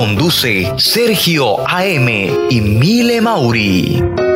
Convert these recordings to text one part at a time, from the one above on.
Conduce Sergio AM y Mile Mauri.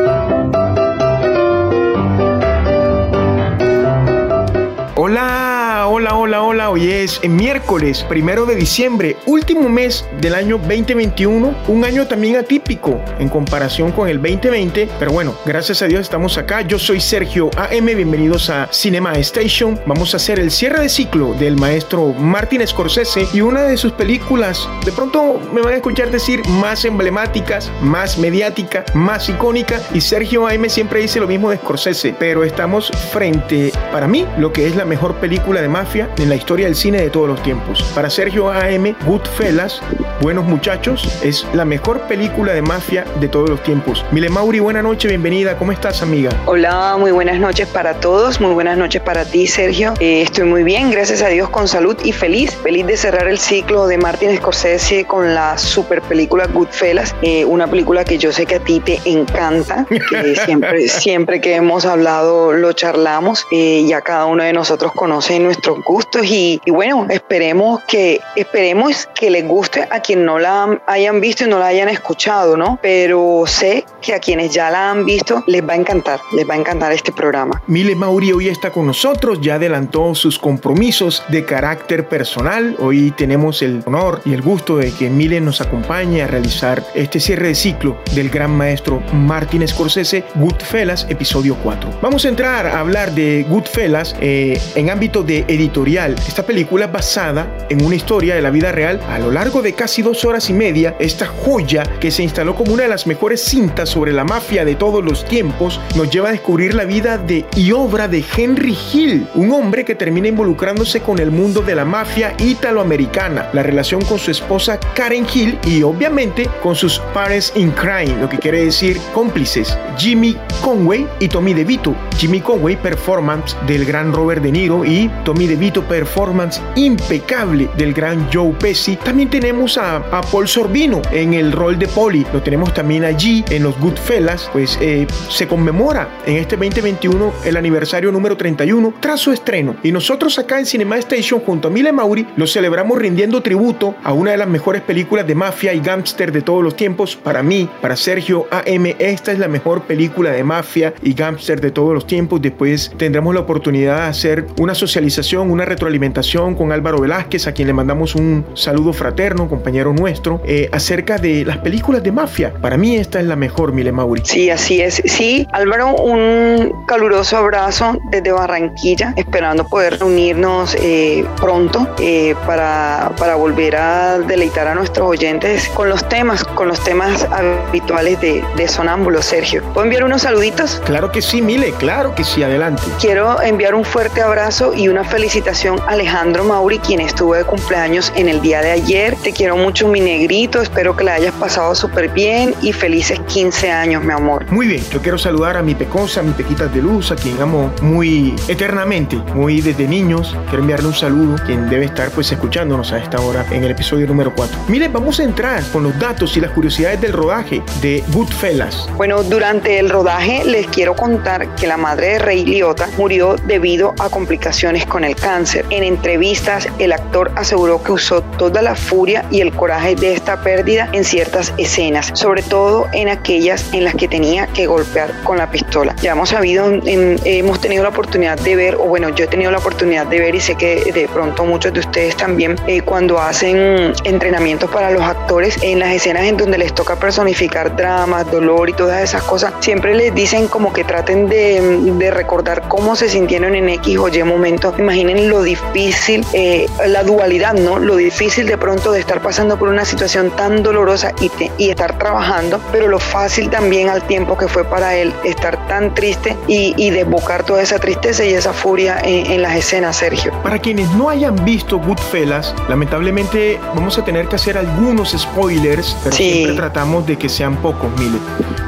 Hoy es miércoles primero de diciembre, último mes del año 2021. Un año también atípico en comparación con el 2020. Pero bueno, gracias a Dios estamos acá. Yo soy Sergio AM. Bienvenidos a Cinema Station. Vamos a hacer el cierre de ciclo del maestro Martin Scorsese y una de sus películas. De pronto me van a escuchar decir más emblemáticas, más mediática, más icónica. Y Sergio AM siempre dice lo mismo de Scorsese. Pero estamos frente, para mí, lo que es la mejor película de mafia en la historia del cine de todos los tiempos. Para Sergio AM, Goodfellas, Buenos Muchachos, es la mejor película de mafia de todos los tiempos. Mile Mauri, buena noche, bienvenida. ¿Cómo estás, amiga? Hola, muy buenas noches para todos. Muy buenas noches para ti, Sergio. Eh, estoy muy bien, gracias a Dios, con salud y feliz. Feliz de cerrar el ciclo de Martin Scorsese con la super película Goodfellas. Eh, una película que yo sé que a ti te encanta, que siempre, siempre que hemos hablado lo charlamos. Eh, ya cada uno de nosotros conocen nuestros gustos y, y, bueno, esperemos que, esperemos que les guste a quien no la hayan visto y no la hayan escuchado, ¿no? Pero sé que a quienes ya la han visto les va a encantar, les va a encantar este programa. Mile Mauri hoy está con nosotros, ya adelantó sus compromisos de carácter personal. Hoy tenemos el honor y el gusto de que Mile nos acompañe a realizar este cierre de ciclo del gran maestro Martin Scorsese, Goodfellas, episodio 4. Vamos a entrar a hablar de Goodfellas eh, en ámbito de editorial. Esta película es basada en una historia de la vida real. A lo largo de casi dos horas y media, esta joya que se instaló como una de las mejores cintas sobre la mafia de todos los tiempos, nos lleva a descubrir la vida de y obra de Henry Hill, un hombre que termina involucrándose con el mundo de la mafia italoamericana, la relación con su esposa Karen Hill y obviamente con sus pares in crime, lo que quiere decir cómplices, Jimmy Conway y Tommy DeVito. Jimmy Conway, performance del gran Robert De Niro y Tommy DeVito, performance impecable del gran Joe Pesci. También tenemos a, a Paul Sorbino en el rol de Polly. Lo tenemos también allí en los Goodfellas. Pues eh, se conmemora en este 2021 el aniversario número 31 tras su estreno. Y nosotros acá en Cinema Station junto a Mile Mauri lo celebramos rindiendo tributo a una de las mejores películas de mafia y gángster de todos los tiempos. Para mí, para Sergio AM, esta es la mejor película de mafia y gángster de todos los tiempos. Después tendremos la oportunidad de hacer una socialización, una retroalimentación con Álvaro Velázquez, a quien le mandamos un saludo fraterno, compañero nuestro, eh, acerca de las películas de mafia. Para mí esta es la mejor, Mile Mauri. Sí, así es. Sí, Álvaro, un caluroso abrazo desde Barranquilla, esperando poder reunirnos eh, pronto eh, para, para volver a deleitar a nuestros oyentes con los temas, con los temas habituales de, de Sonámbulo, Sergio. ¿Puedo enviar unos saluditos? Claro que sí, Mile, claro que sí, adelante. Quiero enviar un fuerte abrazo y una felicitación a Alejandro Mauri, quien estuvo de cumpleaños en el día de ayer. Te quiero mucho, mi negrito. Espero que la hayas pasado súper bien y felices 15 años, mi amor. Muy bien, yo quiero saludar a mi pecosa, a mi pequita de luz, a quien amo muy eternamente, muy desde niños. Quiero enviarle un saludo, quien debe estar pues escuchándonos a esta hora en el episodio número 4. Mire, vamos a entrar con los datos y las curiosidades del rodaje de Goodfellas. Bueno, durante el rodaje les quiero contar que la madre de Rey Liotta murió debido a complicaciones con el cáncer. En entrevistas, el actor aseguró que usó toda la furia y el coraje de esta pérdida en ciertas escenas, sobre todo en aquellas en las que tenía que golpear con la pistola. Ya hemos sabido, hemos tenido la oportunidad de ver, o bueno, yo he tenido la oportunidad de ver y sé que de pronto muchos de ustedes también, eh, cuando hacen entrenamientos para los actores, en las escenas en donde les toca personificar dramas, dolor y todas esas cosas, siempre les dicen como que traten de, de recordar cómo se sintieron en X o Y momento. Imaginen lo difícil, eh, la dualidad, ¿no? Lo difícil de pronto de estar pasando por una situación tan dolorosa y, y estar trabajando, pero lo fácil también al tiempo que fue para él estar tan triste y, y desbocar toda esa tristeza y esa furia en, las escenas, Sergio. Para quienes no hayan visto Goodfellas, lamentablemente vamos a tener que hacer algunos spoilers, pero siempre tratamos de que sean pocos, Mile.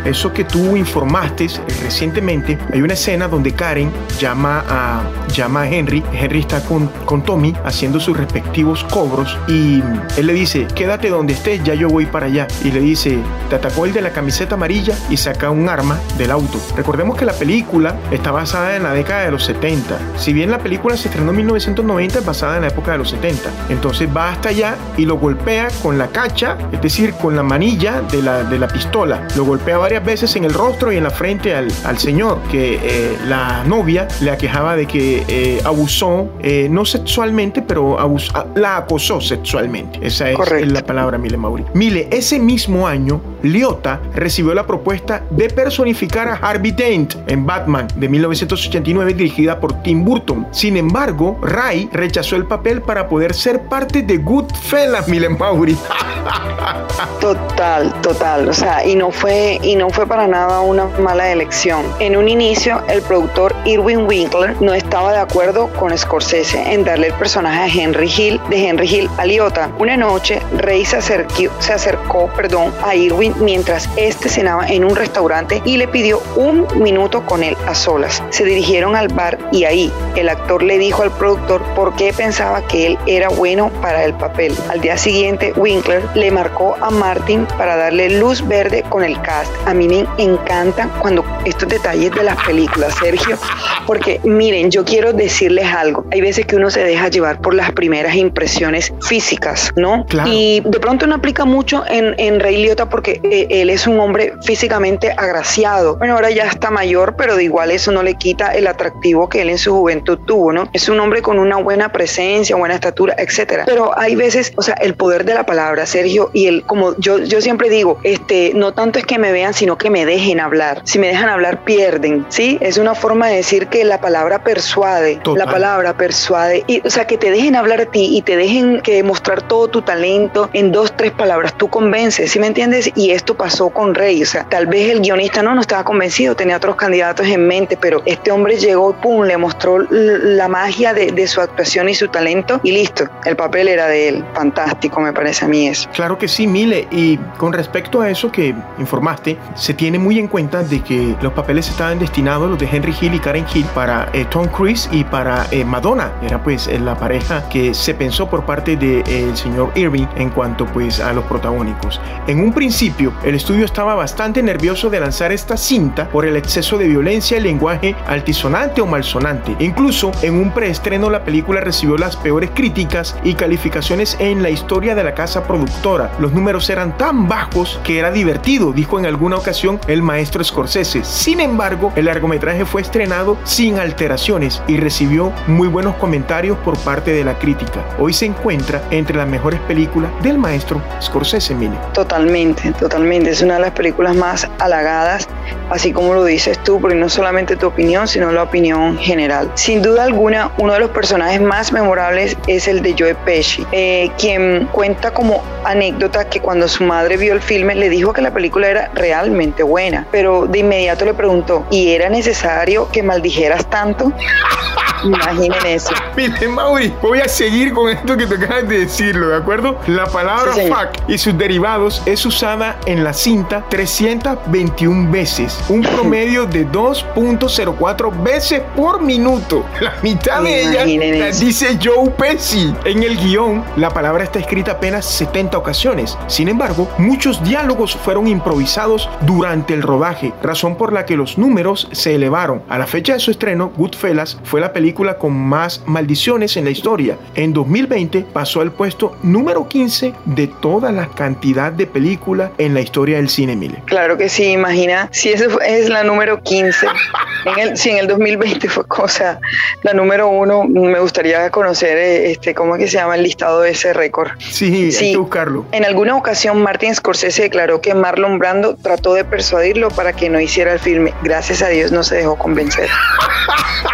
Eso que tú informaste recientemente, hay una escena donde Karen llama a, llama a Henry, Henry está con, con Tommy haciendo sus respectivos cobros y él le dice, quédate donde estés, ya yo voy para allá. Y le dice, te atacó el de la camiseta amarilla y saca un arma del auto. Recordemos que la película está basada en la década de los 70. Si bien la película se estrenó en 1990, es basada en la época de los 70. Entonces va hasta allá y lo golpea con la cacha, es decir, con la manilla de la, de la pistola. Lo golpea varias veces en el rostro y en la frente al, al señor, que eh, la novia le aquejaba de que eh, abusó, eh, no sexualmente, pero la acosó sexualmente. Esa es la palabra, Mile Mauri. Mile, ese mismo año, Liotta recibió la propuesta de personificar a Harvey Dent en Batman de 1989 dirigida por Tim Burton. Sin embargo, Ray rechazó el papel para poder ser parte de Goodfellas, Mile Mauri. Total, total. O sea, y no fue y no fue para nada una mala elección. En un inicio, el productor Irwin Winkler no estaba de acuerdo con Scorsese en darle el personaje a Henry Hill de Henry Hill a Liotta. Una noche, Ray se acercó, se acercó perdón, a Irwin mientras este cenaba en un restaurante y le pidió un minuto con él a solas. Se dirigieron al bar y ahí el actor le dijo al productor por qué pensaba que él era bueno para el papel. Al día siguiente, Winkler le marcó a Martin para darle luz verde con el cast. A mí me encanta cuando estos detalles de las películas, Sergio, porque miren, yo quiero decirles algo. Hay veces que uno se deja llevar por las primeras impresiones físicas, ¿no? Y de pronto no aplica mucho en, en Rey Liotta porque eh, él es un hombre físicamente agraciado. Bueno, ahora ya está mayor, pero de igual eso no le quita el atractivo que él en su juventud tuvo, ¿no? Es un hombre con una buena presencia, buena estatura, etcétera. Pero hay veces, o sea, el poder de la palabra, Sergio, y el, como yo, yo siempre digo, este, no tanto es que me vean, sino que me dejen hablar. Si me dejan hablar, pierden, ¿sí? Es una forma de decir que la palabra persuade, la palabra persuade, y, o sea, que te dejen hablar a ti y te dejen que mostrar todo tu talento en dos, tres palabras, tú convences, ¿sí me entiendes? Y esto pasó con Rey, o sea, tal vez el guionista no, no estaba convencido, tenía otros candidatos en mente, pero este hombre llegó, pum, le mostró la magia de, de su actuación y su talento y listo, el papel era de él, fantástico me parece a mí eso. Claro que sí, Mile, y con respecto a eso que informaste, se tiene muy en cuenta de que los papeles estaban destinados, los de Henry Hill y Karen Hill, para eh, Tom Cruise y para eh, Madonna. Era pues eh, la pareja que se pensó por parte del señor Irving en cuanto pues a los protagónicos. En un principio, el estudio estaba bastante nervioso de lanzar esta cinta por el exceso de violencia y lenguaje altisonante o malsonante. Incluso en un preestreno la película recibió las peores críticas y calificaciones en la historia de la casa productora. Los números eran tan bajos que era divertido, dijo en alguna ocasión el maestro Scorsese. Sin embargo, el largometraje fue estrenado sin alteraciones y recibió muy buenos comentarios por parte de la crítica. Hoy se encuentra entre las mejores películas del maestro Scorsese, Mine. Totalmente, totalmente. Es una de las películas más halagadas, así como lo dices tú, porque no solamente tu opinión, sino la opinión general. Sin duda alguna, uno de los personajes más memorables es el de Joe Pesci, eh, quien cuenta como anécdota que cuando su madre vio el filme le dijo que la película era realmente buena, pero de inmediato le preguntó, ¿y era necesario que tanto? Imaginen eso. Mire, Mauri, voy a seguir con esto que te acabas de decirlo, ¿de acuerdo? La palabra fuck y sus derivados es usada en la cinta 321 veces, un promedio de 2.04 veces por minuto. La mitad de ella la dice Joe Pesci. En el guion, la palabra está escrita apenas 70 ocasiones. Sin embargo, muchos diálogos fueron improvisados durante el rodaje, razón por la que los números se elevaron. A la fecha de su estreno, Goodfellas fue la película con más maldiciones en la historia. En 2020 pasó al puesto número 15 de toda la cantidad de películas en la historia del cine, Mile. Claro que sí, imagina, si esa es la número 15, en el, si en el 2020 fue cosa, la número uno, me gustaría conocer, eh, este, ¿cómo es que se llama el listado de ese récord? Sí, hay que buscarlo. En alguna ocasión, Martin Scorsese declaró que Marlon Brando trató de persuadirlo para que no hiciera el filme. Gracias a Dios no se dejó convencer.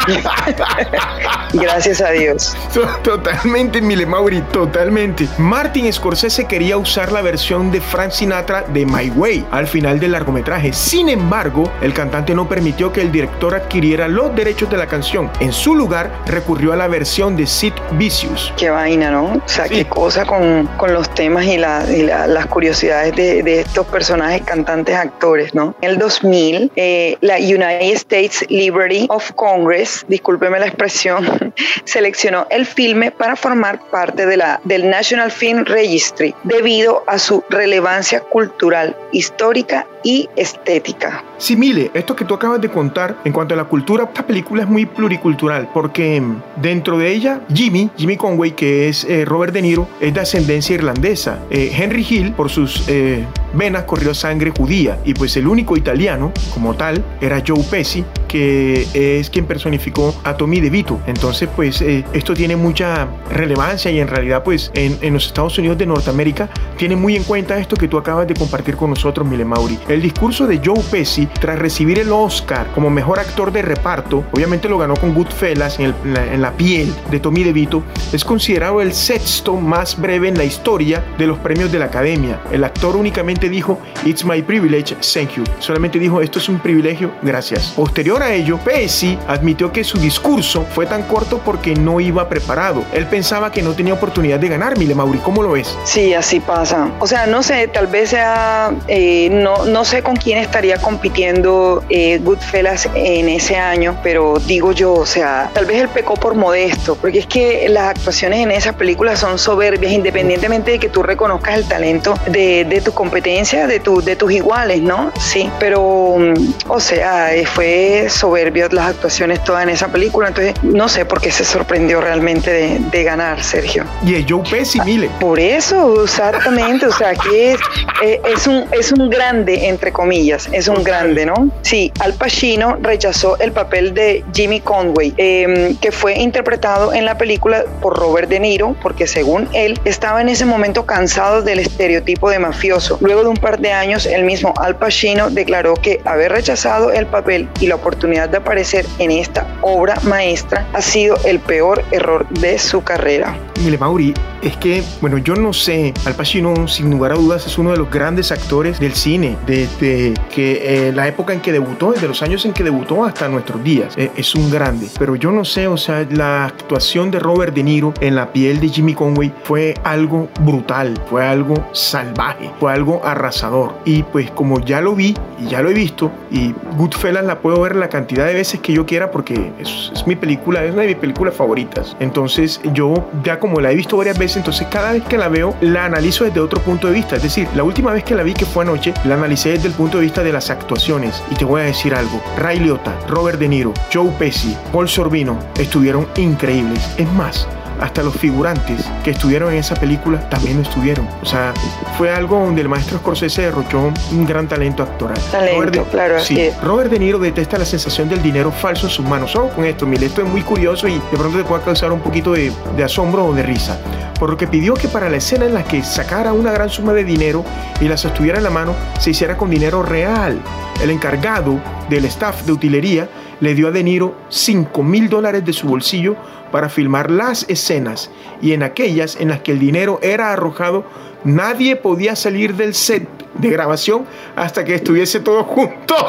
Gracias a Dios. Totalmente, Mile Mauri, totalmente. Martin Scorsese quería usar la versión de Frank Sinatra de My Way al final del largometraje. Sin embargo, el cantante no permitió que el director adquiriera los derechos de la canción. En su lugar, recurrió a la versión de Sid Vicious. Qué vaina, ¿no? O sea, qué cosa con, con, los temas y, la, y la, las curiosidades de, de, estos personajes, cantantes, actores, ¿no? En el 2000, eh, la United States Liberty of Congress, discúlpeme la expresión, seleccionó el filme para formar parte de la, del National Film Registry debido a su relevancia cultural, histórica y estética. Sí, Mile, esto que tú acabas de contar en cuanto a la cultura, esta película es muy pluricultural porque dentro de ella, Jimmy, Jimmy Conway, que es eh, Robert De Niro, es de ascendencia irlandesa. Eh, Henry Hill, por sus eh, venas, corrió sangre judía y pues el único italiano como tal era Joe Pesci, que es quien personificó a Tommy DeVito. Entonces, pues esto tiene mucha relevancia y en realidad, pues en, en, los Estados Unidos de Norteamérica tiene muy en cuenta esto que tú acabas de compartir con nosotros, Mile Mauri. El discurso de Joe Pesci tras recibir el Oscar como mejor actor de reparto, obviamente lo ganó con Goodfellas en, el, en la piel de Tommy DeVito, es considerado el sexto más breve en la historia de los premios de la Academia. El actor únicamente dijo, It's my privilege, thank you. Solamente dijo, esto es un privilegio, gracias. Posterior a ello, Pesci admitió que su discurso fue tan corto porque no iba preparado. Él pensaba que no tenía oportunidad de ganar, Mile Mauri, ¿cómo lo ves? Sí, así pasa. O sea, no sé, tal vez sea, eh, no, no sé con quién estaría compitiendo eh, Goodfellas en ese año, pero digo yo, o sea, tal vez él pecó por modesto, porque es que las actuaciones en esas películas son soberbias, independientemente de que tú reconozcas el talento de, de tu competencia, de, tu, de tus iguales, ¿no? Sí, pero, mm, o sea, fue soberbio las actuaciones todas en esa película, entonces no sé por qué se sorprendió realmente de, de ganar, Sergio. Y es Joe Pesci, Mile. Por eso, exactamente, o sea, que es, eh, es, un, es un grande, entre comillas, es un grande, ¿no? Sí, Al Pacino rechazó el papel de Jimmy Conway, eh, que fue interpretado en la película por Robert De Niro, porque según él estaba en ese momento cansado del estereotipo de mafioso. Luego de un par de años, el mismo Al Pacino declaró que haber rechazado el papel y la oportunidad de aparecer en esta obra maestra ha sido el peor error de su carrera. Mire, Mauri, es que, bueno, yo no sé, Al Pacino, sin lugar a dudas, es uno de los grandes actores del cine, desde que eh, la época en que debutó, desde los años en que debutó hasta nuestros días. Eh, es un grande. Pero yo no sé, o sea, la actuación de Robert De Niro en la piel de Jimmy Conway fue algo brutal, fue algo salvaje, fue algo arrasador. Y pues como ya lo vi y ya lo he visto, y Goodfellas la puedo ver la cantidad de veces que yo quiera porque es, es mi película, es una de mis películas favoritas. Entonces yo ya como la he visto varias veces, entonces cada vez que la veo la analizo desde otro punto de vista. Es decir, la última vez que la vi, que fue anoche, la analicé desde el punto de vista de las actuaciones. Y te voy a decir algo, Ray Liotta, Robert De Niro, Joe Pesci, Paul Sorbino estuvieron increíbles. Es más, hasta los figurantes que estuvieron en esa película también lo estuvieron. O sea, fue algo donde el maestro Scorsese derrochó un gran talento actoral. Talento, Robert de, claro. Sí, es. Robert De Niro detesta la sensación del dinero falso en sus manos. Ojo con esto, mire, esto es muy curioso y de pronto te puede causar un poquito de, de asombro o de risa. Por lo que pidió que para la escena en la que sacara una gran suma de dinero y la sostuviera en la mano, se hiciera con dinero real. El encargado del staff de utilería le dio a De Niro 5 mil dólares de su bolsillo para filmar las escenas y en aquellas en las que el dinero era arrojado, nadie podía salir del set de grabación hasta que estuviese todo junto.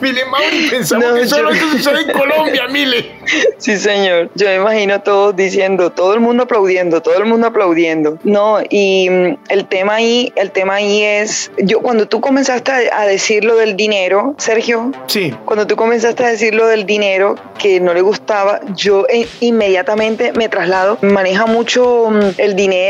Mile Mauri, pensamos no, que eso yo... es lo que sucede en Colombia, Mile. Sí, señor. Yo me imagino todos diciendo, todo el mundo aplaudiendo, todo el mundo aplaudiendo. No, y mm, el tema ahí, el tema ahí es, yo cuando tú comenzaste a, a decir lo del dinero, Sergio, sí. cuando tú comenzaste a decir lo del dinero que no le gustaba, yo eh, inmediatamente me traslado, maneja mucho mm, el dinero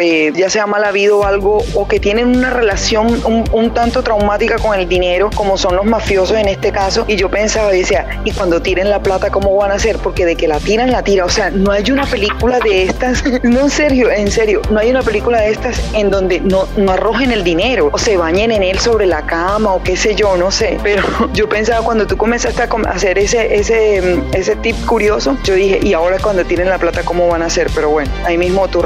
eh, ya sea mal habido o algo, o que tienen una relación un, un, tanto traumática con el dinero, como son los mafiosos en este caso. Y yo pensaba, decía, y cuando tiren la plata, ¿cómo van a hacer? Porque de que la tiran, la tira. O sea, no hay una película de estas, no en serio, en serio, no hay una película de estas en donde no, no arrojen el dinero o se bañen en él sobre la cama o qué sé yo, no sé. Pero yo pensaba cuando tú comenzaste a hacer ese, ese, ese tip curioso, yo dije, y ahora cuando tienen la plata, ¿cómo van a hacer? Pero bueno, ahí mismo tú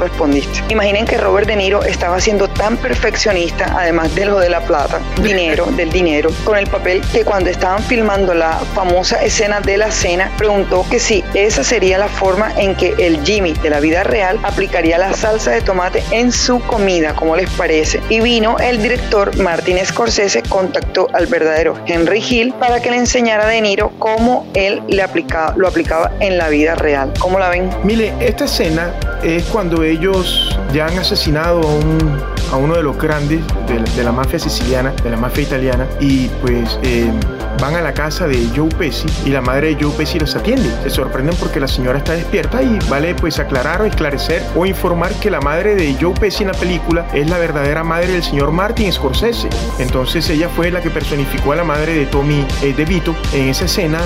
Imaginen que Robert De Niro estaba siendo tan perfeccionista, además de lo de la plata, dinero, del dinero, con el papel que cuando estaban filmando la famosa escena de la cena, preguntó que si esa sería la forma en que el Jimmy de la vida real aplicaría la salsa de tomate en su comida, como les parece. Y vino el director Martin Scorsese, contactó al verdadero Henry Hill para que le enseñara a De Niro cómo él le aplicaba, lo aplicaba en la vida real. ¿Cómo la ven? Mire, esta escena es cuando ellos ya han asesinado a, un, a uno de los grandes de la, de la, mafia siciliana, de la mafia italiana, y pues eh, van a la casa de Joe Pesci y la madre de Joe Pesci los atiende. Se sorprenden porque la señora está despierta y vale pues aclarar o esclarecer o informar que la madre de Joe Pesci en la película es la verdadera madre del señor Martin Scorsese. Entonces ella fue la que personificó a la madre de Tommy eh, DeVito en esa escena.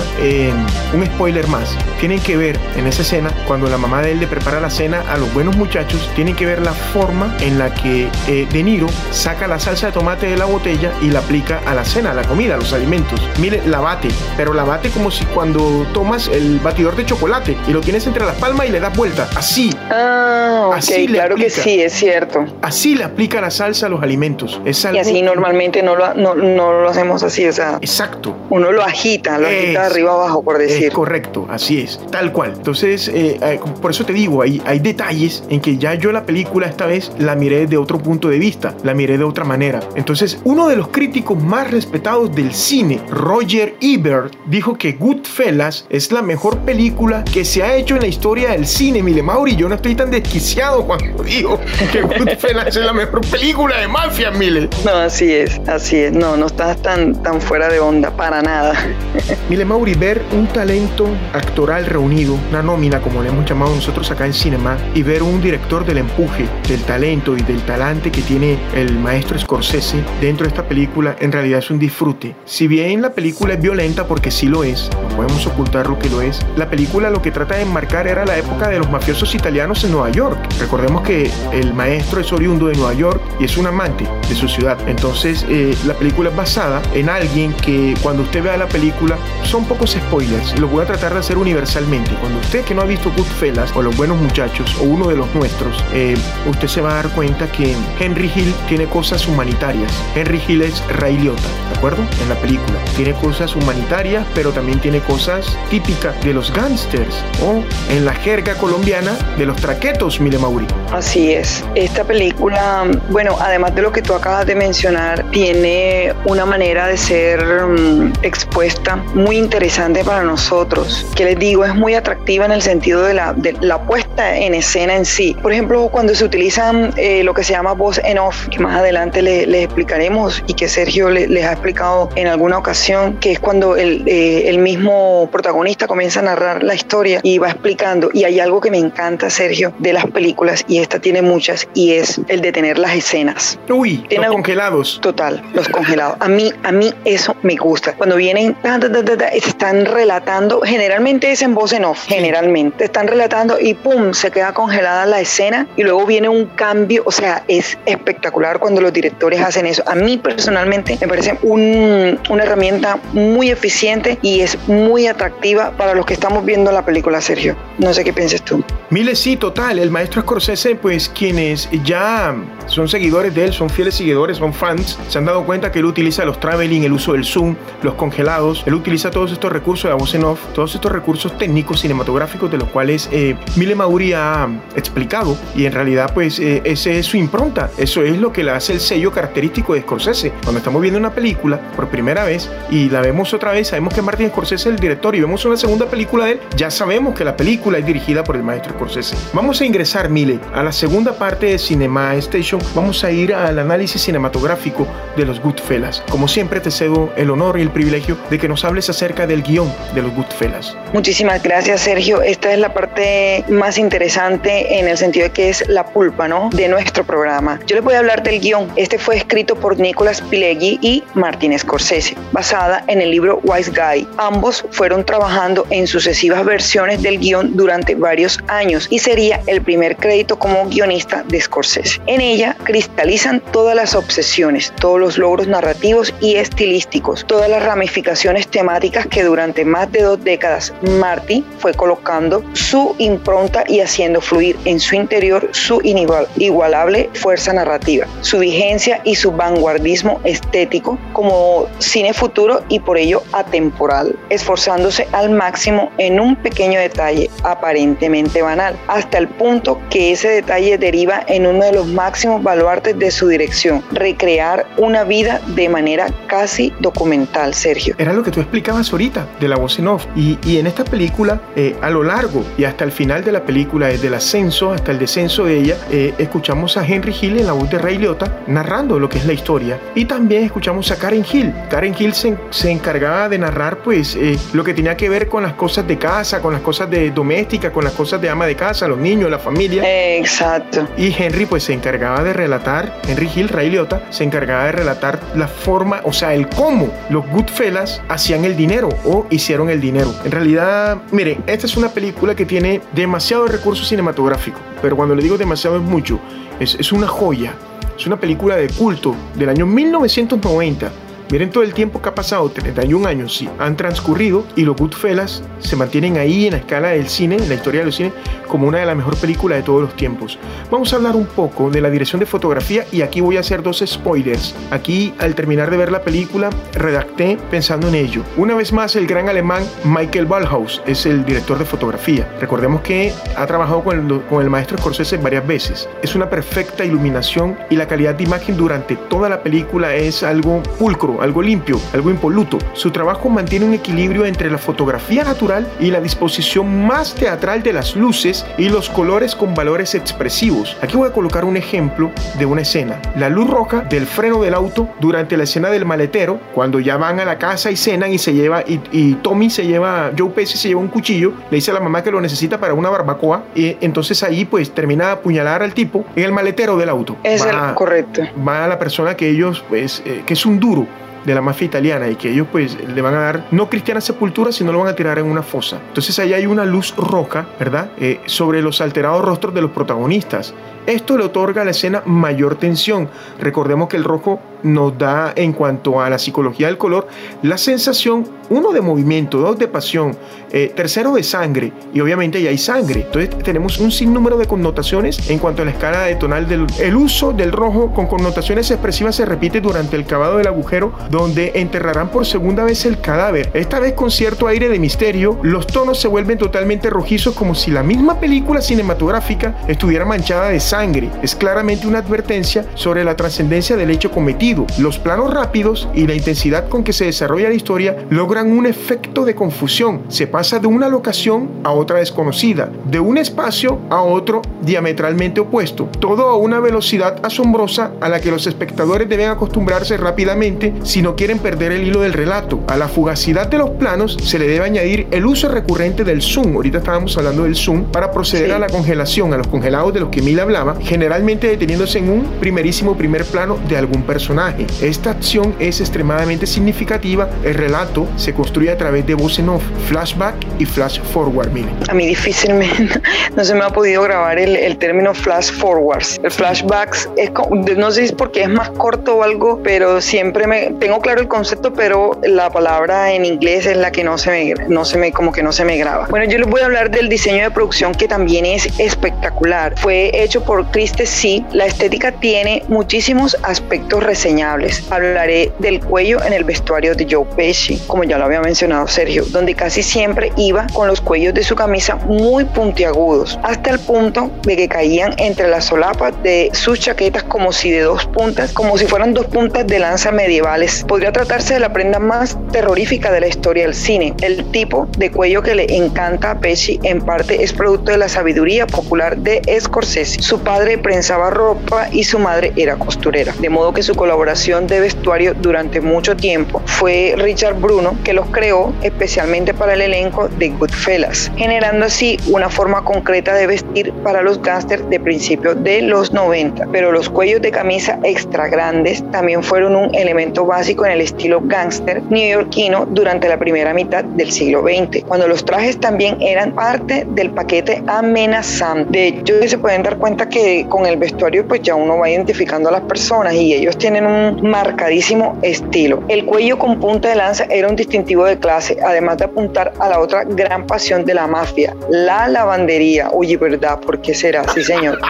Un spoiler más. Tienen que ver en esa escena cuando la mamá de él le prepara la cena a los buenos muchachos, tienen que ver la forma en la que eh, De Niro saca la salsa de tomate de la botella y la aplica a la cena, a la comida, a los alimentos. Mire, la bate, pero la bate como si cuando tomas el batidor de chocolate y lo tienes entre las palmas y le das vuelta. Así. Ah, ok, así claro que sí, es cierto. Así le aplica la salsa a los alimentos. Es algo... Y así normalmente no lo, no, no lo hacemos así, o sea. Exacto. Uno lo agita, lo agita de arriba abajo, por decir. Es correcto, así es, tal cual. Entonces, eh, eh, por eso te digo, hay, hay detalles en que ya yo la película esta vez la miré de otro punto de vista, la miré de otra manera. Entonces, uno de los críticos más respetados del cine, Roger Ebert, dijo que Goodfellas es la mejor película que se ha hecho en la historia del cine. Mire, Mauri, yo no estoy tan desquiciado cuando digo que Goodfellas es la mejor película de mafia, Mile. No, así es, así es. No, no estás tan, tan fuera de onda, para nada. Mire, Mauri, ver un talento actoral reunido, una nómina, como le hemos llamado nosotros acá en Cinema, y ver un director del empuje, del talento y del talante que tiene el maestro Scorsese dentro de esta película, en realidad es un disfrute. Si bien la película es violenta, porque sí lo es, no podemos ocultar lo que lo es, la película lo que trata de enmarcar era la época de los mafiosos italianos en Nueva York. Recordemos que el maestro es oriundo de Nueva York y es un amante de su ciudad. Entonces, eh, la película es basada en alguien que cuando usted vea la película, son pocos spoilers, lo voy a tratar de hacer universalmente. Cuando usted que no ha visto Goodfellas o Los Buenos Muchachos o uno de los nuestros, eh, usted se va a dar cuenta que Henry Hill tiene cosas humanitarias. Henry Hill es Ray Liotta, ¿de acuerdo? En la película. Tiene cosas humanitarias, pero también tiene cosas típicas de los gángsters o en la jerga colombiana de los traquetos, Mile Mauri. Así es. Esta película, bueno, además de lo que tú acabas de mencionar, tiene una manera de ser um, expuesta muy interesante para nosotros. Que les digo, es muy atractiva en el sentido de la, puesta en escena en sí. Por ejemplo, cuando se utilizan eh, lo que se llama voz en off, que más adelante les, les explicaremos y que Sergio les, les, ha explicado en alguna ocasión, que es cuando el, eh, el mismo protagonista comienza a narrar la historia y va explicando. Y hay algo que me encanta, Sergio, de las películas, y esta tiene muchas, y es el de tener las escenas. Uy, los algo- congelados. Total, los congelados. A mí, a mí eso me gusta. Cuando vienen, ta, ta, ta, están relatando, generalmente es en voz en off, generalmente. Te están relatando y pum, se queda congelada la escena y luego viene un cambio. O sea, es espectacular cuando los directores hacen eso. A mí personalmente me parece un- una herramienta muy eficiente y es muy atractiva para los que estamos viendo la película, Sergio. No sé qué piensas tú. Miles, sí, total. El maestro Scorsese, pues quienes ya son seguidores de él, son fieles seguidores, son fans, se han dado cuenta que él utiliza los traveling, el uso del zoom, los congelados, él utiliza todos estos recursos de la voz en off, todos estos recursos técnicos cinematográficos de los cuales eh, Mile Mauri ha explicado y en realidad pues eh, ese es su impronta, eso es lo que le hace el sello característico de Scorsese. Cuando estamos viendo una película por primera vez, y la vemos otra vez, sabemos que Martin Scorsese es el director y vemos una segunda película de él, ya sabemos que la película es dirigida por el maestro Scorsese. Vamos a ingresar, Mile, a la segunda parte de Cinema Station. Vamos a ir al análisis cinematográfico de los Goodfellas. Como siempre, te cedo el honor y el privilegio de que nos hables acerca del guion de los Goodfellas. Muchísimas gracias, Sergio. Esta es la parte más interesante en el sentido de que es la pulpa, ¿no? De nuestro programa. Yo les voy a hablar del guion. Este fue escrito por Nicolas Pileggi y Martin Scorsese, basada en el libro Wise Guy. Ambos fueron trabajando en sucesivas versiones del guion durante varios años y sería el primer crédito como guionista de Scorsese. En ella cristalizan todas las obsesiones, todos los logros narrativos y estilísticos, todas las ramificaciones temáticas que durante más de dos décadas Marty fue colocando su impronta y haciendo fluir en su interior su inigualable fuerza narrativa, su vigencia y su vanguardismo estético como cine futuro y por ello atemporal, esforzándose al máximo en un pequeño detalle aparentemente banal, hasta el punto que ese detalle deriva en uno de los máximos baluartes de su dirección, recrear una vida de manera casi documental, Sergio. Era lo que tú explicabas ahorita de la voz en off. Y, y en esta película, eh, a lo largo y hasta el final de la película, desde el ascenso hasta el descenso de ella, eh, escuchamos a Henry Hill en la voz de Ray Liotta narrando lo que es la historia. Y también escuchamos a Karen Hill. Karen Hill se, se encargaba de narrar pues eh, lo que tenía que ver con las cosas de casa, con las cosas de doméstica, con las cosas de ama de casa, los niños, la familia. Exacto. Y Henry pues se encargaba de relatar, Henry Hill, Ray Liotta, se encargaba de relatar la forma, o sea, el cómo los Goodfellas hacían el dinero o hicieron el dinero. En realidad, miren, esta es una película que tiene demasiado recurso cinematográfico, pero cuando le digo demasiado es mucho, es, es una joya. Es una película de culto del año 1990 Miren todo el tiempo que ha pasado, 31 años, sí, han transcurrido y los Goodfellas se mantienen ahí en la escala del cine, en la historia del cine, como una de las mejores películas de todos los tiempos. Vamos a hablar un poco de la dirección de fotografía y aquí voy a hacer dos spoilers. Aquí, al terminar de ver la película, redacté pensando en ello. Una vez más, el gran alemán Michael Ballhaus es el director de fotografía. Recordemos que ha trabajado con el, con el maestro Scorsese varias veces. Es una perfecta iluminación y la calidad de imagen durante toda la película es algo pulcro, algo limpio, algo impoluto. Su trabajo mantiene un equilibrio entre la fotografía natural y la disposición más teatral de las luces y los colores con valores expresivos. Aquí voy a colocar un ejemplo de una escena. La luz roja del freno del auto durante la escena del maletero, cuando ya van a la casa y cenan y se lleva, y, Tommy se lleva, Joe Pesci se lleva un cuchillo, le dice a la mamá que lo necesita para una barbacoa, y entonces ahí pues termina de apuñalar al tipo en el maletero del auto. Es el correcto. Va a la persona que ellos, pues, eh, que es un duro de la mafia italiana y que ellos pues le van a dar no cristiana sepultura sino lo van a tirar en una fosa. Entonces ahí hay una luz roja verdad eh, sobre los alterados rostros de los protagonistas. Esto le otorga a la escena mayor tensión. Recordemos que el rojo nos da en cuanto a la psicología del color la sensación uno de movimiento dos de pasión eh, tercero de sangre y obviamente ya hay sangre entonces tenemos un sinnúmero de connotaciones en cuanto a la escala de tonal del el uso del rojo con connotaciones expresivas se repite durante el cavado del agujero donde enterrarán por segunda vez el cadáver. Esta vez con cierto aire de misterio, los tonos se vuelven totalmente rojizos como si la misma película cinematográfica estuviera manchada de sangre. Es claramente una advertencia sobre la trascendencia del hecho cometido. Los planos rápidos y la intensidad con que se desarrolla la historia logran un efecto de confusión. Se pasa de una locación a otra desconocida, de un espacio a otro diametralmente opuesto, todo a una velocidad asombrosa a la que los espectadores deben acostumbrarse rápidamente si no quieren perder el hilo del relato. A la fugacidad de los planos se le debe añadir el uso recurrente del zoom. Ahorita estábamos hablando del zoom para proceder Sí. a la congelación, a los congelados de los que Mil hablaba, generalmente deteniéndose en un primerísimo primer plano de algún personaje. Esta acción es extremadamente significativa. El relato se construye a través de voz en off, flashback y flash forward. Miren. A mí difícilmente no se me ha podido grabar el, el término flash forwards. El flashbacks es no sé si es porque es más corto o algo, pero siempre me tengo claro el concepto, pero la palabra en inglés es la que no se me no se me como que no se me graba. Bueno, yo les voy a hablar del diseño de producción que también es espectacular. Fue hecho por Christe C. La estética tiene muchísimos aspectos reseñables. Hablaré del cuello en el vestuario de Joe Pesci, como ya lo había mencionado Sergio, donde casi siempre iba con los cuellos de su camisa muy puntiagudos, hasta el punto de que caían entre las solapas de sus chaquetas como si de dos puntas, como si fueran dos puntas de lanza medievales. Podría tratarse de la prenda más terrorífica de la historia del cine. El tipo de cuello que le encanta a Pesci en parte es producto de la sabiduría popular de Scorsese. Su padre prensaba ropa y su madre era costurera, de modo que su colaboración de vestuario durante mucho tiempo fue Richard Bruno, que los creó especialmente para el elenco de Goodfellas, generando así una forma concreta de vestir para los gángsters de principios de los 90. Pero los cuellos de camisa extra grandes también fueron un elemento básico en el estilo gángster neoyorquino durante la primera mitad del siglo XX, cuando los trajes también eran parte del paquete amenazante. De hecho, se pueden dar cuenta que con el vestuario pues ya uno va identificando a las personas y ellos tienen un marcadísimo estilo. El cuello con punta de lanza era un distintivo de clase, además de apuntar a la otra gran pasión de la mafia, la lavandería. Oye, ¿verdad? ¿Por qué será? Sí, señor.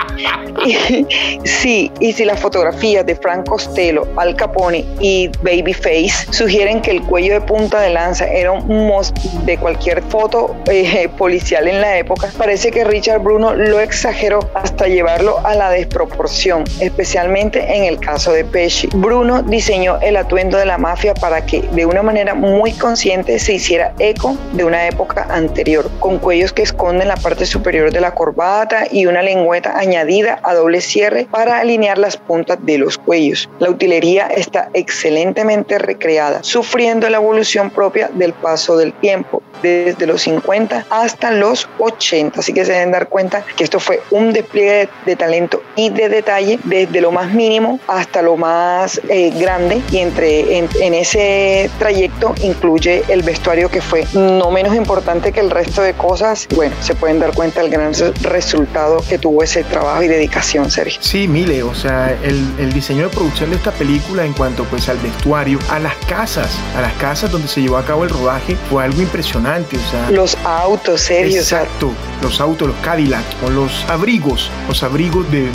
sí, y si las fotografías de Frank Costello, Al Capone y Babyface sugieren que el cuello de punta de lanza era un must de cualquier foto eh, policial en la época, parece que Richard Bruno lo exageró hasta llevarlo a la desproporción, especialmente en el caso de Pesci. Bruno diseñó el atuendo de la mafia para que de una manera muy consciente se hiciera eco de una época anterior, con cuellos que esconden la parte superior de la corbata y una lengüeta añadida a doble cierre para alinear las puntas de los cuellos. La utilería está excelentemente recreada, sufriendo la evolución propia del paso del tiempo, desde los 50 hasta los 80. Así que se deben dar cuenta que esto fue un despliegue de, talento y de detalle desde lo más mínimo hasta lo más eh, grande y entre en, ese trayecto incluye el vestuario que fue no menos importante que el resto de cosas. Bueno, se pueden dar cuenta del gran resultado que tuvo ese trabajo y dedicación, Sergio. Sí, Mile, o sea, el, el diseño de producción de esta película en cuanto pues al vestuario, a las casas, a las casas donde se llevó a cabo el rodaje, fue algo impresionante, o sea. Los autos, Sergio. Exacto, los autos, los Cadillac, o los abrigos, los abrigos de,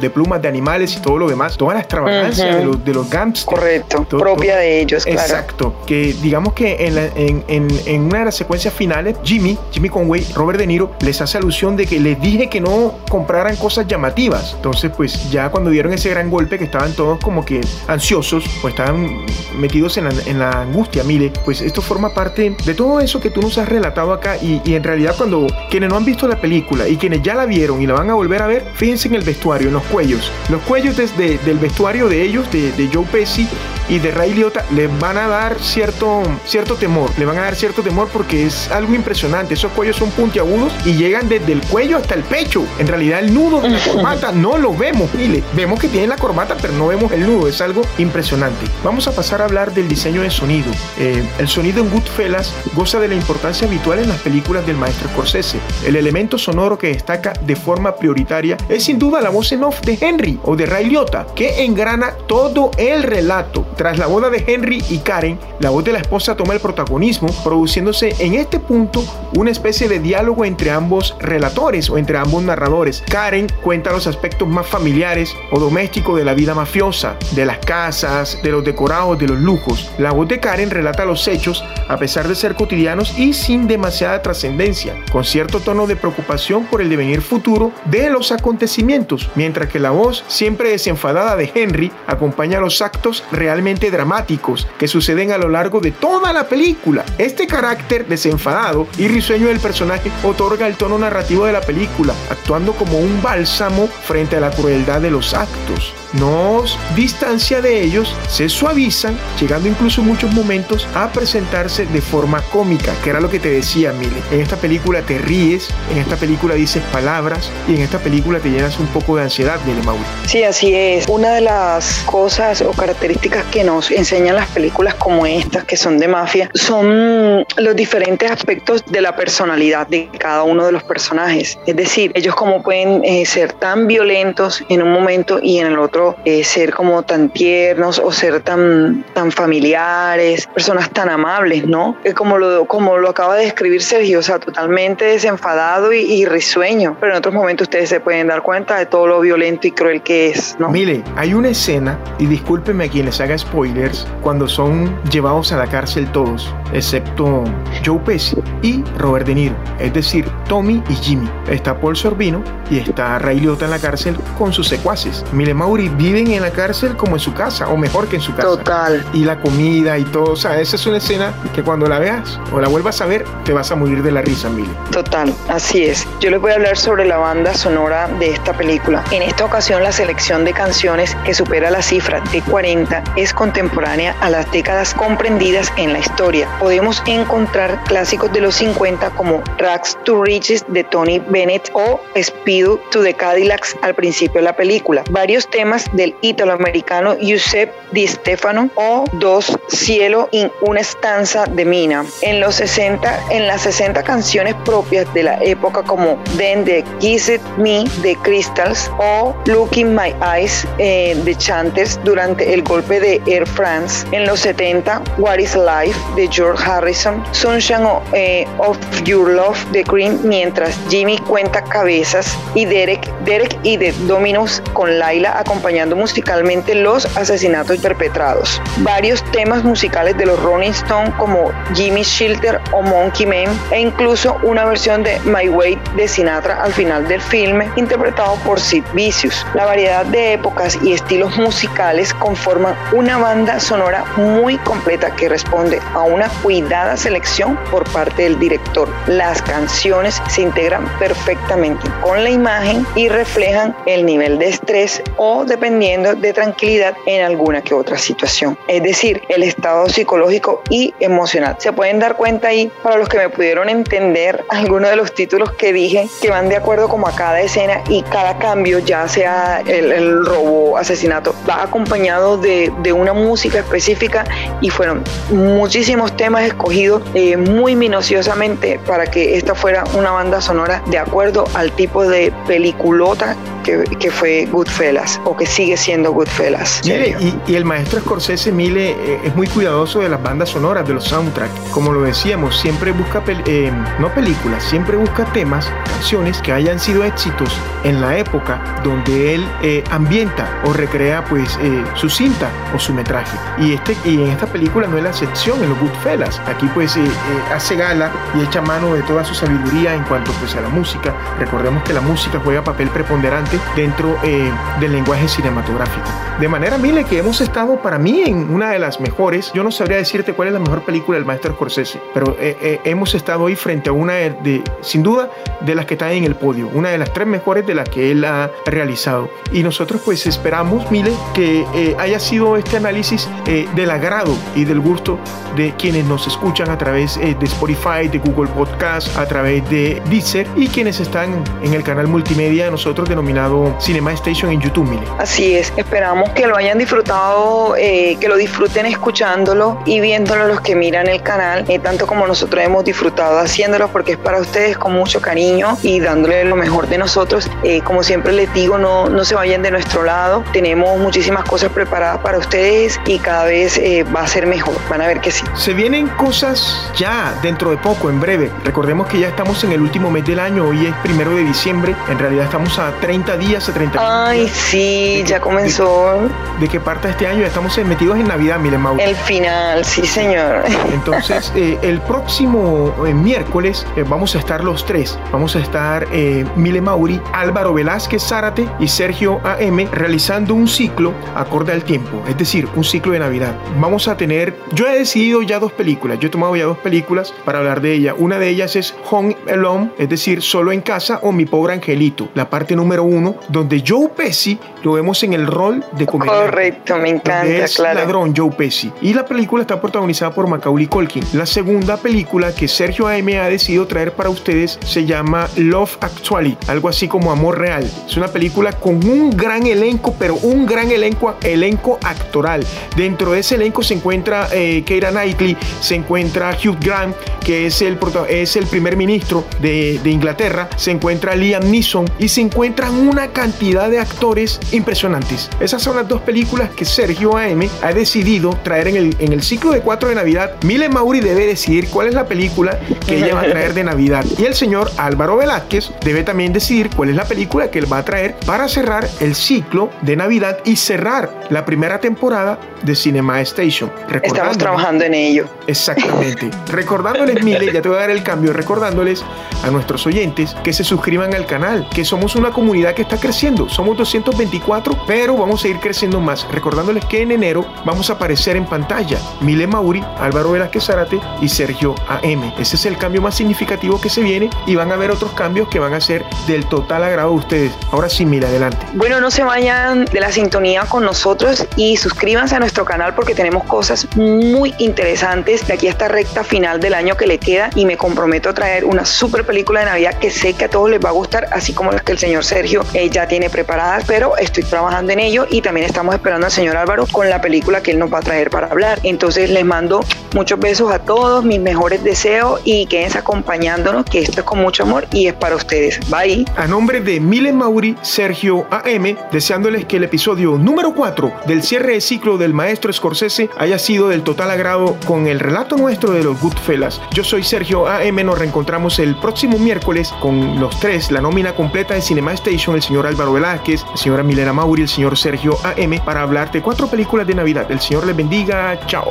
de, plumas de animales y todo lo demás, toda la extravagancia de los, de los. Correcto, propia de ellos, claro. Exacto, que digamos que en, en, en, en, una de las secuencias finales, Jimmy, Jimmy Conway, Robert De Niro, les hace alusión de que les dije que no compraran cosas llamativas. Entonces, pues ya cuando dieron ese gran golpe, que estaban todos como que ansiosos, pues estaban metidos en la, en la angustia, mire, pues esto forma parte de todo eso que tú nos has relatado acá y, y en realidad cuando quienes no han visto la película y quienes ya la vieron y la van a volver a ver, fíjense en el vestuario, en los cuellos. Los cuellos desde del vestuario de ellos, de, de Joe Pesci y de Ray Liotta, les van a dar cierto, cierto temor, le van a dar cierto temor porque es algo impresionante. Esos cuellos son puntiagudos y llegan desde el cuello hasta el pecho. En realidad el nudo de la corbata no lo vemos, mire, vemos que tiene la corbata, pero no vemos el nudo, es algo impresionante. Vamos a pasar a hablar del diseño de sonido. Eh, el sonido en Goodfellas goza de la importancia habitual en las películas del maestro Scorsese. El elemento sonoro que destaca de forma prioritaria es sin duda la voz en off de Henry o de Ray Liotta, que engrana todo el relato. Tras la boda de Henry y Karen, la voz de la esposa toma el protagonismo, produciéndose en este punto una especie de diálogo entre ambos relatores o entre ambos narradores. Karen cuenta los aspectos más familiares o domésticos de la vida mafiosa, de las casas, de los decorados, de los lujos. La voz de Karen relata los hechos a pesar de ser cotidianos y sin demasiada trascendencia, con cierto tono de preocupación por el devenir futuro de los acontecimientos, mientras que la voz siempre desenfadada de Henry acompaña los actos realmente dramáticos que suceden a lo largo de toda la película. Este carácter desenfadado y risueño del personaje otorga el tono narrativo de la película, actuando como un bálsamo frente a la crueldad de los actos nos distancia de ellos, se suavizan, llegando incluso en muchos momentos a presentarse de forma cómica, que era lo que te decía, Mile. En esta película te ríes, en esta película dices palabras y en esta película te llenas un poco de ansiedad, Mile Mauri. Sí, así es. Una de las cosas o características que nos enseñan las películas como estas, que son de mafia, son los diferentes aspectos de la personalidad de cada uno de los personajes. Es decir, ellos como pueden eh, ser tan violentos en un momento y en el otro eh, ser como tan tiernos o ser tan, tan familiares, personas tan amables, ¿no? Es como lo, como lo acaba de describir Sergio, o sea, totalmente desenfadado y, risueño, pero en otros momentos ustedes se pueden dar cuenta de todo lo violento y cruel que es, ¿no? Mire, hay una escena, y discúlpeme a quienes haga spoilers cuando son llevados a la cárcel todos, excepto Joe Pesci y Robert De Niro, es decir, Tommy y Jimmy. Está Paul Sorbino y está Ray Liotta en la cárcel con sus secuaces. Mile Mauri viven en la cárcel como en su casa, o mejor que en su casa. Total. Y la comida y todo, o sea, esa es una escena que cuando la veas o la vuelvas a ver, te vas a morir de la risa, Mile. Total, así es. Yo les voy a hablar sobre la banda sonora de esta película. En esta ocasión, la selección de canciones que supera la cifra de 40 es contemporánea a las décadas comprendidas en la historia. Podemos encontrar clásicos de los 50 como Rags to Riches de Tony Bennett o Speed to the Cadillacs al principio de la película. Varios temas del italoamericano Giuseppe Di Stefano o Dos Cielo en una estanza de Mina. En los 60, en las 60 canciones propias de la época como Then the Kissed Me de Crystals o Look in My Eyes eh, de Chanters durante el golpe de Air France. En los 70, What is Life de George Harrison, Sunshine eh, of Your Love de Cream mientras Jimmy cuenta cabezas y Derek, Derek y The Dominos con Laila acompañando musicalmente los asesinatos perpetrados. Varios temas musicales de los Rolling Stones como Jimmy Shilter o Monkey Man e incluso una versión de My Way de Sinatra al final del filme interpretado por Sid Vicious. La variedad de épocas y estilos musicales conforman una banda sonora muy completa que responde a una cuidada selección por parte del director. Las canciones se integran perfectamente con la imagen y reflejan el nivel de estrés o dependiendo de tranquilidad en alguna que otra situación. Es decir, el estado psicológico y emocional. Se pueden dar cuenta ahí, para los que me pudieron entender algunos de los títulos que dije, que van de acuerdo como a cada escena y cada cambio, ya sea el, robo, asesinato, va acompañado de, de, una música específica y fueron muchísimos temas escogidos eh, muy minuciosamente para que esta fuera una banda sonora de acuerdo al tipo de peliculota que, que fue Goodfellas o que sigue siendo Goodfellas. Mire, y, y, el maestro Scorsese Mile eh, es muy cuidadoso de las bandas sonoras, de los soundtracks. Como lo decíamos, siempre busca, eh, no películas, siempre busca temas, canciones que hayan sido éxitos en la época donde él eh, ambienta o recrea pues eh, su cinta o su metraje. Y, este, y en esta película no es la excepción, en los Goodfellas. Aquí pues eh, eh, hace gala y echa mano de toda su sabiduría en cuanto pues a la música. Recordemos que la música juega papel preponderante dentro eh, del lenguaje cinematográfico. De manera, Mile, que hemos estado para mí en una de las mejores, yo no sabría decirte cuál es la mejor película del maestro Scorsese, pero eh, eh, hemos estado hoy frente a una de, sin duda, de las que están en el podio, una de las tres mejores de las que él ha realizado. Y nosotros pues esperamos, Mile, que eh, haya sido este análisis del agrado y del gusto de quienes nos escuchan a través de Spotify, de Google Podcast, a través de Deezer y quienes están en el canal multimedia nosotros denominado Cinema Station en YouTube, Mile. Así es, esperamos que lo hayan disfrutado, eh, que lo disfruten escuchándolo y viéndolo los que miran el canal, eh, tanto como nosotros hemos disfrutado haciéndolo porque es para ustedes con mucho cariño y dándole lo mejor de nosotros. Eh, como siempre les digo, no, no se vayan de nuestro lado, tenemos muchísimas cosas preparadas para ustedes y cada vez va a ser mejor, van a ver que sí. Se vienen cosas ya dentro de poco, en breve. Recordemos que ya estamos en el último mes del año, hoy es primero de diciembre, en realidad estamos a 30 días, a 30 Ay, sí, ya comenzó de que parta este año, ya estamos metidos en Navidad, miren, Mauro. el final, sí señor. Entonces, eh, el próximo eh, miércoles eh, vamos a estar los tres. Vamos a estar eh, Mile Mauri, Álvaro Velázquez Zárate y Sergio AM realizando un ciclo acorde al tiempo, es decir, un ciclo de Navidad. Vamos a tener, yo he decidido ya dos películas, yo he tomado ya dos películas para hablar de ella. Una de ellas es Home Alone, es decir, Solo en casa o Mi Pobre Angelito, la parte número uno, donde Joe Pesci lo vemos en el rol de comediante. Correcto, me encanta, es claro. ladrón Joe Pesci. Y la película está protagonizada por Macaulay Culkin. La segunda película que Sergio AM ha decidido traer para ustedes se llama Love Actually, algo así como Amor Real. Es una película con un gran elenco, pero un gran elenco, elenco actoral. Dentro de ese elenco se encuentra eh, Keira Knightley, se encuentra Hugh Grant, que es el, es el primer ministro de, de Inglaterra, se encuentra Liam Neeson y se encuentran una cantidad de actores impresionantes. Esas son las dos películas que Sergio AM ha decidido traer en el, en el ciclo de cuatro de Navidad. Mile Mauri debe decidir cuál es la película que ella va a traer de Navidad. Y el señor Álvaro Velázquez debe también decidir cuál es la película que él va a traer para cerrar el ciclo de Navidad y cerrar la primera temporada temporada de Cinema Station. Estamos trabajando en ello. Exactamente. recordándoles, Mile, ya te voy a dar el cambio, recordándoles a nuestros oyentes que se suscriban al canal, que somos una comunidad que está creciendo. Somos 224, pero vamos a ir creciendo más. Recordándoles que en enero vamos a aparecer en pantalla Mile Mauri, Álvaro Velázquez Zárate y Sergio AM. Ese es el cambio más significativo que se viene y van a haber otros cambios que van a ser del total agrado de ustedes. Ahora sí, Mile, adelante. Bueno, no se vayan de la sintonía con nosotros y suscríbanse a nuestro canal porque tenemos cosas muy interesantes de aquí a esta recta final del año que le queda y me comprometo a traer una super película de Navidad que sé que a todos les va a gustar, así como las que el señor Sergio eh, ya tiene preparadas, pero estoy trabajando en ello y también estamos esperando al señor Álvaro con la película que él nos va a traer para hablar. Entonces les mando muchos besos a todos, mis mejores deseos y quédense acompañándonos, que esto es con mucho amor y es para ustedes. Bye. A nombre de Milen Mauri, Sergio AM, deseándoles que el episodio número 4 del cierre de ciclo del maestro Scorsese haya sido del total agrado con el relato nuestro de los Goodfellas. Yo soy Sergio AM, nos reencontramos el próximo miércoles con los tres, la nómina completa de Cinema Station, el señor Álvaro Velázquez, la señora Milena Mauri, el señor Sergio AM, para hablar de cuatro películas de Navidad. El Señor les bendiga. Chao.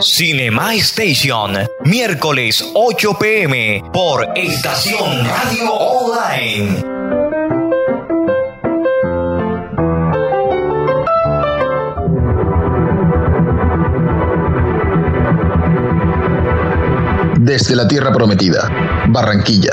Cinema Station, miércoles 8 pm por Estación Radio Online. Desde la Tierra Prometida, Barranquilla,